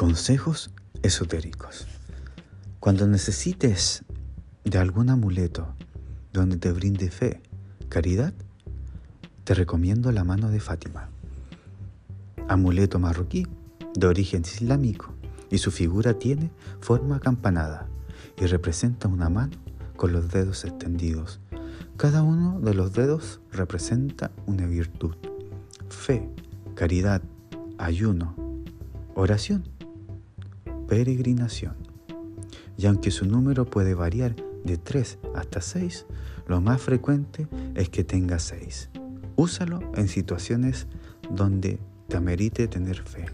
Consejos esotéricos. Cuando necesites de algún amuleto donde te brinde fe, caridad, te recomiendo la mano de Fátima. Amuleto marroquí de origen islámico y su figura tiene forma acampanada y representa una mano con los dedos extendidos. Cada uno de los dedos representa una virtud, fe, caridad, ayuno, oración peregrinación. Y aunque su número puede variar de 3 hasta 6, lo más frecuente es que tenga 6. Úsalo en situaciones donde te amerite tener fe.